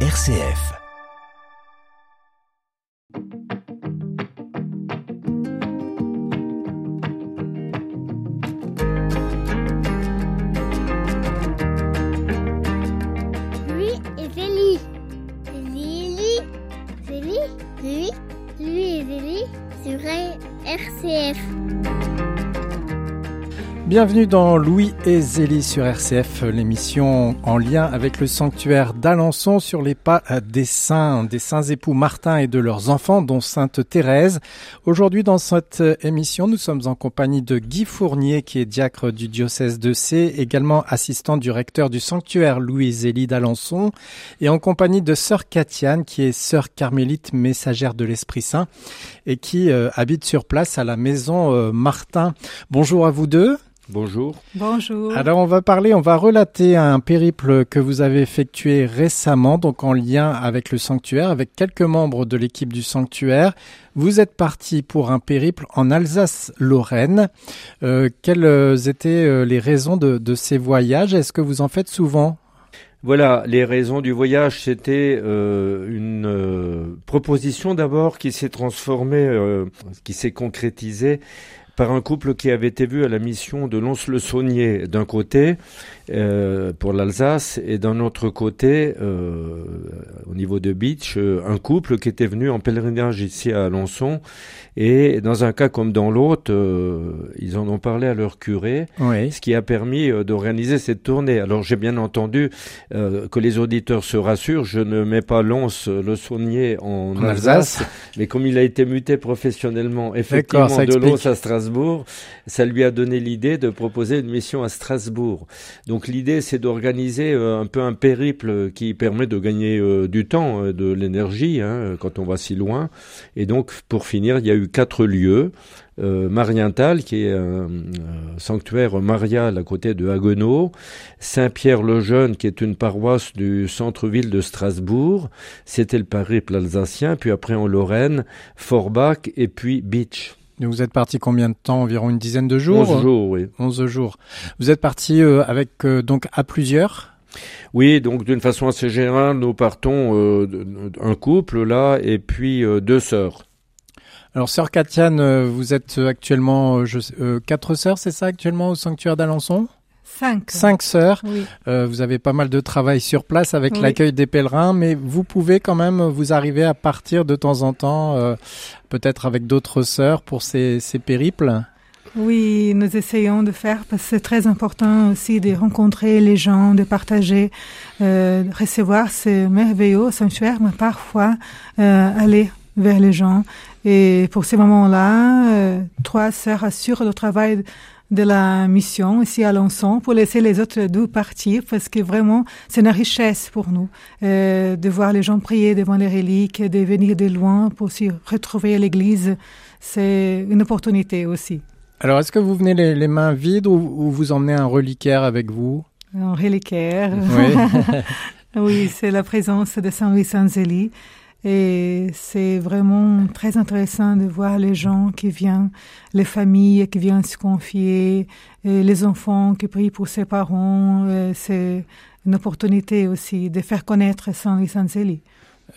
RCF. Bienvenue dans Louis et Zélie sur RCF, l'émission en lien avec le sanctuaire d'Alençon sur les pas des saints, des saints époux Martin et de leurs enfants, dont Sainte Thérèse. Aujourd'hui, dans cette émission, nous sommes en compagnie de Guy Fournier, qui est diacre du diocèse de C, également assistant du recteur du sanctuaire Louis et Zélie d'Alençon, et en compagnie de sœur Catiane, qui est sœur carmélite messagère de l'Esprit Saint et qui euh, habite sur place à la maison euh, Martin. Bonjour à vous deux. Bonjour. Bonjour. Alors on va parler, on va relater un périple que vous avez effectué récemment, donc en lien avec le sanctuaire, avec quelques membres de l'équipe du sanctuaire. Vous êtes parti pour un périple en Alsace-Lorraine. Euh, quelles étaient euh, les raisons de, de ces voyages? Est-ce que vous en faites souvent? Voilà, les raisons du voyage, c'était euh, une euh, proposition d'abord qui s'est transformée, euh, qui s'est concrétisée par un couple qui avait été vu à la mission de Lons-le-Saunier d'un côté euh, pour l'Alsace et d'un autre côté euh, au niveau de Beach euh, un couple qui était venu en pèlerinage ici à Alençon et dans un cas comme dans l'autre euh, ils en ont parlé à leur curé Oui. ce qui a permis euh, d'organiser cette tournée. Alors j'ai bien entendu euh, que les auditeurs se rassurent, je ne mets pas Lons euh, le Saunier en, En Alsace, Alsace. mais comme il a été muté professionnellement effectivement de. Lons à Strasbourg, ça lui a donné l'idée de proposer une mission à Strasbourg. Donc l'idée c'est d'organiser euh, un peu un périple qui permet de gagner euh, du temps, euh, de l'énergie hein, quand on va si loin. Et donc pour finir, il y a eu quatre lieux Marienthal, qui est un, sanctuaire marial à côté de Haguenau, Saint-Pierre-le-Jeune, qui est une paroisse du centre-ville de Strasbourg, c'était le périple alsacien, puis après en Lorraine, Forbach et puis Beach. Donc Vous êtes parti combien de temps Environ une dizaine de jours 11 jours, oui. 11 jours. Vous êtes parti euh, avec euh, donc à plusieurs Oui, donc d'une façon assez générale, nous partons euh, un couple là, et puis euh, deux sœurs. Alors, sœur Katiane, vous êtes actuellement je, euh, quatre sœurs, c'est ça actuellement au sanctuaire d'Alençon? Cinq. Cinq sœurs. Oui. Euh, vous avez pas mal de travail sur place avec Oui. l'accueil des pèlerins, mais vous pouvez quand même vous arriver à partir de temps en temps, euh, peut-être avec d'autres sœurs pour ces, ces périples. Oui, nous essayons de faire parce que c'est très important aussi de rencontrer les gens, de partager, euh, de recevoir ce merveilleux sanctuaire, mais parfois euh, aller vers les gens. Et pour ces moments-là, euh, trois sœurs assurent le travail de la mission ici à Alençon pour laisser les autres deux partir parce que vraiment c'est une richesse pour nous euh, de voir les gens prier devant les reliques, de venir de loin pour s'y retrouver à l'église. C'est une opportunité aussi. Alors, est-ce que vous venez les, les mains vides ou, ou vous emmenez un reliquaire avec vous? Un reliquaire. Oui. oui, c'est la présence de Saint Louis Sanzeli. Et c'est vraiment très intéressant de voir les gens qui viennent, les familles qui viennent se confier, et les enfants qui prient pour ses parents. C'est une opportunité aussi de faire connaître Saint Louis Sanzeli.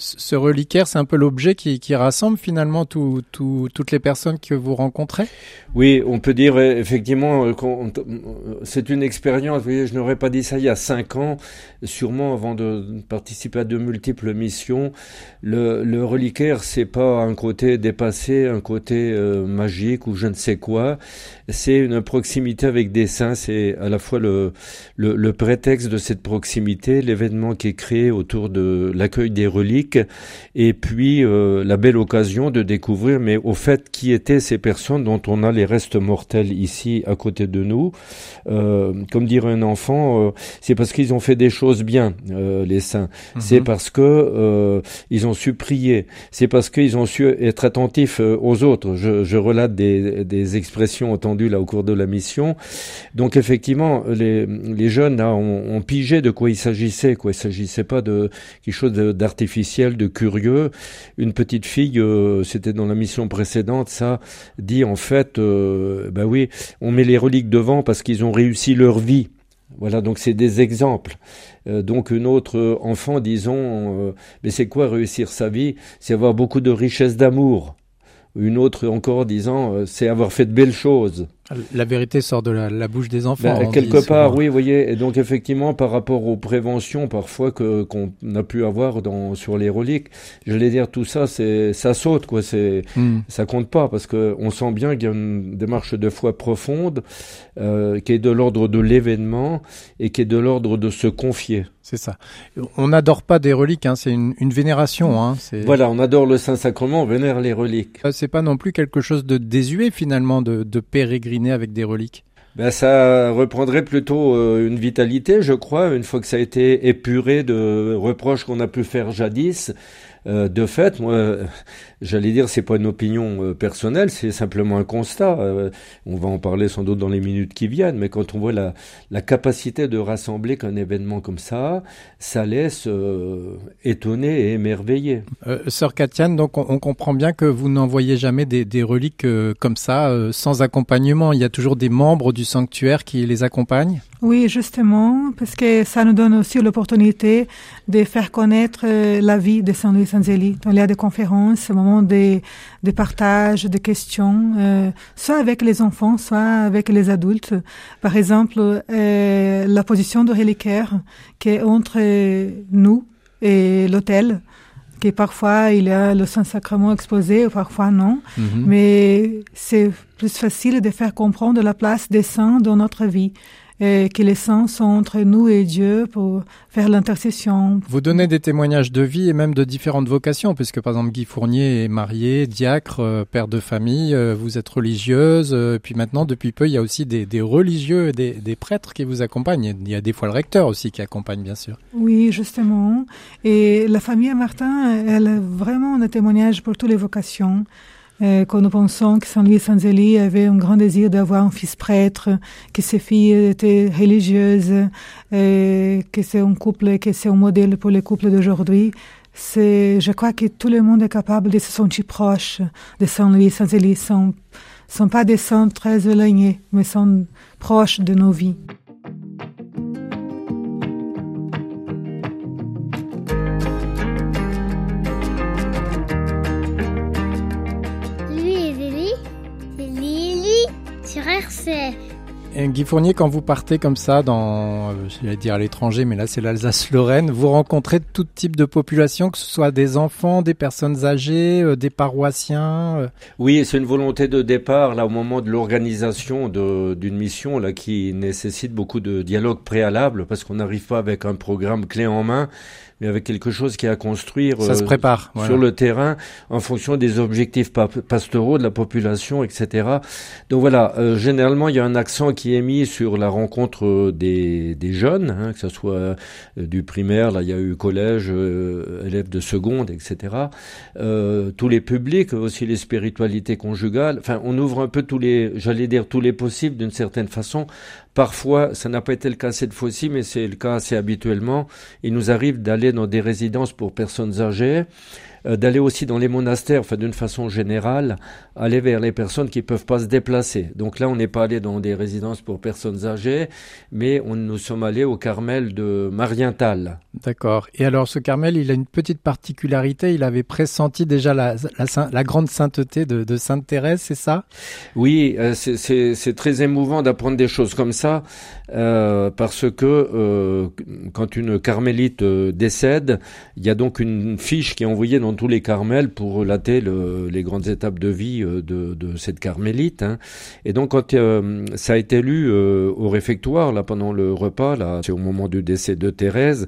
Ce reliquaire, c'est un peu l'objet qui, rassemble finalement tout- tout- toutes les personnes que vous rencontrez? Oui, on peut dire euh, effectivement euh, qu'on- euh, c'est une expérience. Vous voyez, je n'aurais pas dit ça il y a cinq ans, sûrement avant de participer à de multiples missions. Le, le reliquaire, c'est pas un côté dépassé, un côté magique ou je ne sais quoi. C'est une proximité avec des saints. C'est à la fois le prétexte de cette proximité, l'événement qui est créé autour de l'accueil des reliques, et puis euh, la belle occasion de découvrir, mais au fait, qui étaient ces personnes dont on a les restes mortels ici à côté de nous. Euh, comme dirait un enfant, euh, c'est parce qu'ils ont fait des choses bien, les saints. C'est parce que ils ont su prier. C'est parce qu'ils ont su être attentifs aux autres. Je, je relate des, des expressions entendues là au cours de la mission. Donc effectivement, les, les jeunes là ont, ont pigé de quoi il s'agissait. Quoi, il s'agissait pas de quelque chose de- de curieux. Une petite fille, euh, c'était dans la mission précédente, ça dit en fait, euh, bah oui, on met les reliques devant parce qu'ils ont réussi leur vie. Voilà, donc c'est des exemples. Euh, donc une autre enfant, disons, mais c'est quoi réussir sa vie? C'est avoir beaucoup de richesse d'amour. Une autre encore disant, c'est avoir fait de belles choses. La vérité sort de la, bouche des enfants. Ben, quelque part, oui, vous voyez. Et donc effectivement, par rapport aux préventions parfois que qu'on a pu avoir dans sur les reliques, je vais dire tout ça, c'est ça saute quoi. C'est hmm. ça compte pas parce que on sent bien qu'il y a une démarche de foi profonde euh, qui est de l'ordre de l'événement et qui est de l'ordre de se confier. C'est ça. On n'adore pas des reliques, hein, c'est une, une, vénération. Hein, voilà, on adore le Saint-Sacrement, on vénère les reliques. Euh, c'est pas non plus quelque chose de désuet finalement de, de pérégriner Ben, ça reprendrait plutôt euh, une vitalité, je crois, une fois que ça a été épuré de reproches qu'on a pu faire jadis. Euh, de fait, moi, j'allais dire, c'est pas une opinion euh, personnelle, c'est simplement un constat. Euh, on va en parler sans doute dans les minutes qui viennent, mais quand on voit la, la capacité de rassembler qu'un événement comme ça, ça laisse euh, étonner et émerveiller. Sœur Katiane, donc on, comprend bien que vous n'envoyez jamais des, des reliques comme ça, sans accompagnement. Il y a toujours des membres du sanctuaire qui les accompagnent? Oui, justement, parce que ça nous donne aussi l'opportunité de faire connaître la vie de Saint Louis Il y a des conférences, des, des partages, des questions, euh, soit avec les enfants, soit avec les adultes. Par exemple, euh, la position de reliquaire qui est entre nous et l'hôtel que parfois il y a le Saint-Sacrement exposé, parfois non. Mhm. Mais c'est plus facile de faire comprendre la place des saints dans notre vie et que les saints sont entre nous et Dieu pour faire l'intercession. Vous donnez des témoignages de vie et même de différentes vocations, puisque par exemple Guy Fournier est marié, diacre, euh, père de famille, euh, vous êtes religieuse, euh, puis maintenant depuis peu il y a aussi des, des religieux et des, des, prêtres qui vous accompagnent. Il y a des fois le recteur aussi qui accompagne bien sûr. Oui, justement. Et la famille Martin, elle a vraiment des témoignages pour toutes les vocations. Euh, quand nous pensons que Saint Louis Sanzeli avait un grand désir d'avoir un fils prêtre, que ses filles étaient religieuses, euh, que c'est un couple, que c'est un modèle pour les couples d'aujourd'hui. C'est, je crois que tout le monde est capable de se sentir proche de Saint Louis Sanzeli. Sont, sont pas des saints très éloignés, mais sont proches de nos vies. Yeah. Guy Fournier, quand vous partez comme ça dans, j'allais dire à l'étranger, mais là c'est l'Alsace-Lorraine, vous rencontrez tout type de population, que ce soit des enfants, des personnes âgées, euh, des paroissiens. Euh? Oui, c'est une volonté de départ là au moment de l'organisation d'une mission là qui nécessite beaucoup de dialogue préalable parce qu'on n'arrive pas avec un programme clé en main mais avec quelque chose qui est à construire Ça se euh, prépare, sur le terrain en fonction des objectifs pastoraux de la population, etc. Donc voilà, euh, généralement il y a un accent qui mis sur la rencontre euh, des, jeunes, hein, que ce soit du primaire, là il y a eu collège, élèves de seconde, etc. tous les publics, aussi les spiritualités conjugales. Enfin, on ouvre un peu tous les, j'allais dire tous les possibles d'une certaine façon Parfois, ça n'a pas été le cas cette fois-ci, mais c'est le cas assez habituellement. Il nous arrive d'aller dans des résidences pour personnes âgées euh, d'aller aussi dans les monastères, enfin d'une façon générale, aller vers les personnes qui peuvent pas se déplacer. Donc là, on n'est pas allé dans des résidences pour personnes âgées, mais on, nous sommes allés au Carmel de Marienthal. D'accord. Et alors, ce Carmel, il a une petite particularité. Il avait pressenti déjà la, la, grande sainteté de, Sainte Thérèse, c'est ça? Oui, euh, c'est très émouvant d'apprendre des choses comme ça, euh, parce que quand une carmélite décède, il y a donc une fiche qui est envoyée dans tous les carmels pour relater les grandes étapes de vie euh, de, cette carmélite. Hein. Et donc quand euh, ça a été lu euh, au réfectoire, là pendant le repas, là c'est au moment du décès de Thérèse,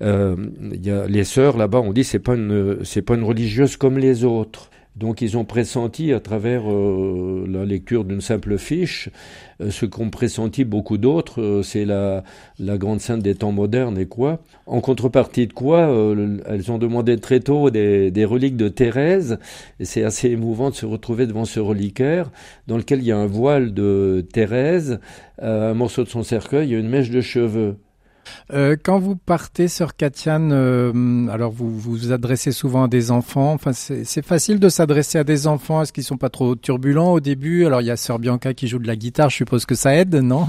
il y a les sœurs là-bas ont dit c'est pas une c'est pas une religieuse comme les autres. Donc ils ont pressenti à travers euh, la lecture d'une simple fiche euh, ce qu'ont pressenti beaucoup d'autres, euh, c'est la, la grande sainte des temps modernes et quoi. En contrepartie de quoi, elles ont demandé très tôt des, des reliques de Thérèse, et c'est assez émouvant de se retrouver devant ce reliquaire dans lequel il y a un voile de Thérèse, un morceau de son cercueil et une mèche de cheveux. Euh, quand vous partez, sur Katiane, euh, alors vous vous adressez souvent à des enfants. Enfin, c'est facile de s'adresser à des enfants. Est-ce qu'ils sont pas trop turbulents au début? Alors il y a Sœur Bianca qui joue de la guitare. Je suppose que ça aide, non?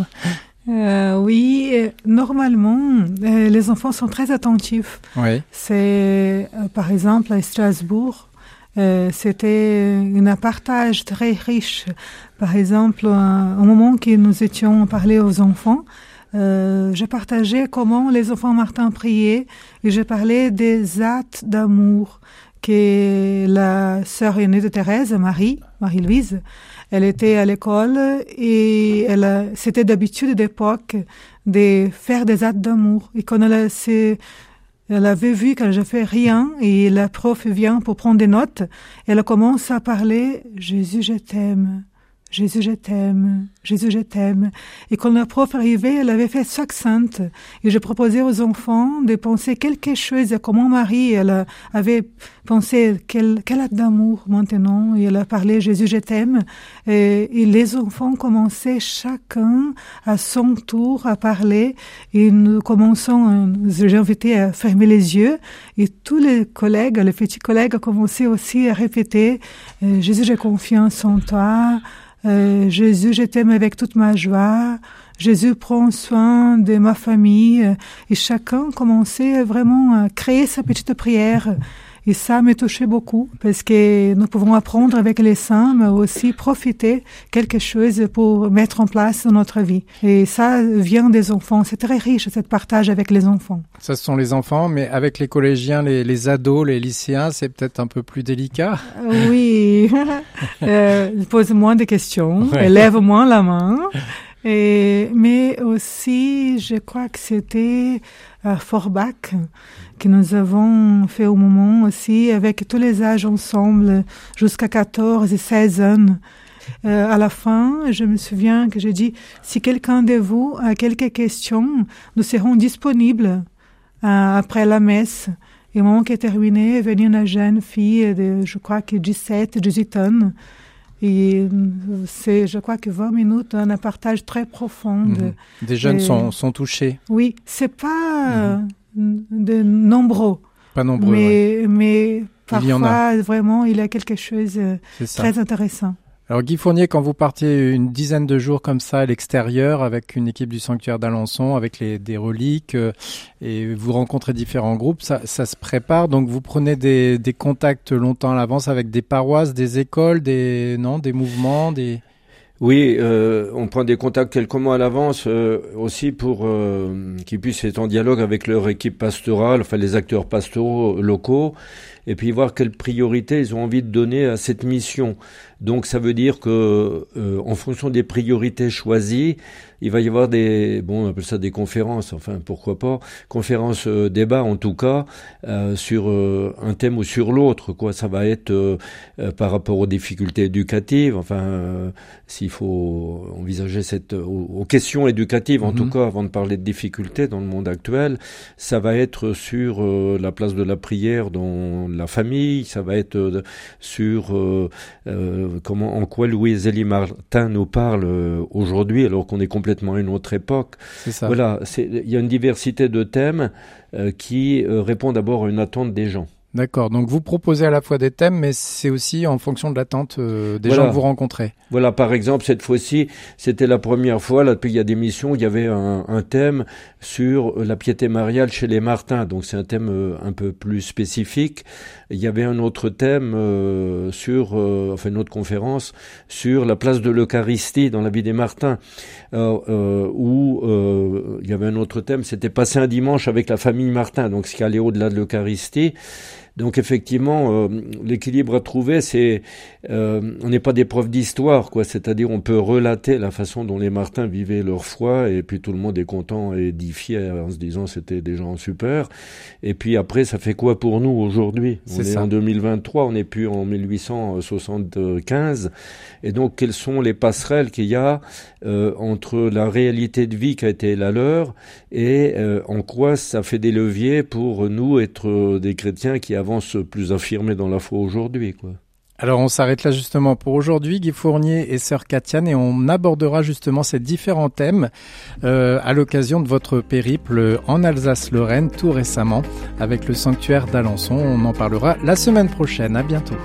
Euh, oui, normalement, les enfants sont très attentifs. Oui. C'est, par exemple, à Strasbourg, euh, c'était un partage très riche. Par exemple, euh, au moment que nous étions parlé aux enfants, euh, je partageais comment les enfants Martin priaient et je parlais des actes d'amour que la sœur aînée de Thérèse, Marie, Marie-Louise, elle était à l'école et elle, c'était d'habitude d'époque de faire des actes d'amour. Et quand elle, s'est elle avait vu que je fais rien et la prof vient pour prendre des notes. Elle commence à parler Jésus, je t'aime. Jésus, je t'aime. Jésus, je t'aime. Et quand la prof arrivait, elle avait fait sainte. Et je proposais aux enfants de penser quelque chose, comment Marie, elle avait pensé quel, acte d'amour maintenant. Et elle a parlé Jésus, je t'aime. Et, et, les enfants commençaient chacun à son tour à parler. Et nous commençons, j'ai invité à fermer les yeux. Et tous les collègues, les petits collègues, commençaient aussi à répéter Jésus, j'ai confiance en toi. Euh, Jésus, je t'aime avec toute ma joie. Jésus prend soin de ma famille. Et chacun commençait vraiment à créer sa petite prière. Et ça me touchait beaucoup parce que nous pouvons apprendre avec les saints, mais aussi profiter quelque chose pour mettre en place dans notre vie. Et ça vient des enfants. C'est très riche, cette partage avec les enfants. Ça, ce sont les enfants, mais avec les collégiens, les, les ados, les lycéens, c'est peut-être un peu plus délicat. Oui. euh, ils posent moins de questions, ouais. lèvent moins la main. Et, mais aussi, je crois que c'était à Forbach que nous avons fait au moment aussi avec tous les âges ensemble jusqu'à 14 et 16 ans. Euh, à la fin, je me souviens que j'ai dit, si quelqu'un de vous a quelques questions, nous serons disponibles euh, après la messe. Et au moment qui est terminé, venait une jeune fille de, je crois que 17, 18 ans. Et c'est, je crois que 20 minutes, un partage très profond. Mmh. Des jeunes et, sont, sont touchés. Oui, c'est pas mmh. de nombreux. Pas nombreux. Mais, ouais. mais parfois, il vraiment, il y a quelque chose de très intéressant. Alors Guy Fournier, quand vous partiez une dizaine de jours comme ça à l'extérieur avec une équipe du sanctuaire d'Alençon, avec les, des reliques, euh, et vous rencontrez différents groupes, ça, ça, se prépare. Donc vous prenez des, des contacts longtemps à l'avance avec des paroisses, des écoles, des non, des mouvements, des oui, euh, on prend des contacts quelques mois à l'avance euh, aussi pour euh, qu'ils puissent être en dialogue avec leur équipe pastorale, enfin les acteurs pastoraux locaux, et puis voir quelles priorités ils ont envie de donner à cette mission. Donc ça veut dire que euh, en fonction des priorités choisies, il va y avoir des bon on appelle ça des conférences, enfin pourquoi pas conférences euh, débats en tout cas euh, sur euh, un thème ou sur l'autre quoi. Ça va être euh, par rapport aux difficultés éducatives, enfin s'il faut envisager cette aux, aux questions éducatives en tout cas avant de parler de difficultés dans le monde actuel, ça va être sur la place de la prière dans la famille, ça va être sur comment, en quoi Louise Elie Martin nous parle euh, aujourd'hui, alors qu'on est complètement à une autre époque. Ça. Voilà, il y a une diversité de thèmes euh, qui euh, répondent d'abord à une attente des gens. D'accord. Donc vous proposez à la fois des thèmes, mais c'est aussi en fonction de l'attente euh, des voilà. gens que vous rencontrez. Voilà, par exemple, cette fois-ci, c'était la première fois, là, depuis il y a des missions, il y avait un, un thème sur la piété mariale chez les Martins. Donc c'est un thème euh, un peu plus spécifique. Il y avait un autre thème euh, sur, euh, enfin une autre conférence sur la place de l'Eucharistie dans la vie des Martins, où il y avait un autre thème, c'était passer un dimanche avec la famille Martin, donc ce qui allait au-delà de l'Eucharistie. Donc effectivement, euh, l'équilibre à trouver, c'est euh, on n'est pas des profs d'histoire, quoi. C'est-à-dire on peut relater la façon dont les Martins vivaient leur foi, et puis tout le monde est content et édifié en se disant c'était des gens super. Et puis après, ça fait quoi pour nous aujourd'hui? On est, est en 2023, on n'est plus en 1875. Et donc quelles sont les passerelles qu'il y a euh, entre la réalité de vie qui a été la leur et en quoi ça fait des leviers pour nous être des chrétiens qui avance plus affirmé dans la foi aujourd'hui. Alors on s'arrête là justement pour aujourd'hui, Guy Fournier et Sœur Katiane, et on abordera justement ces différents thèmes euh, à l'occasion de votre périple en Alsace-Lorraine tout récemment avec le sanctuaire d'Alençon. On en parlera la semaine prochaine. À bientôt.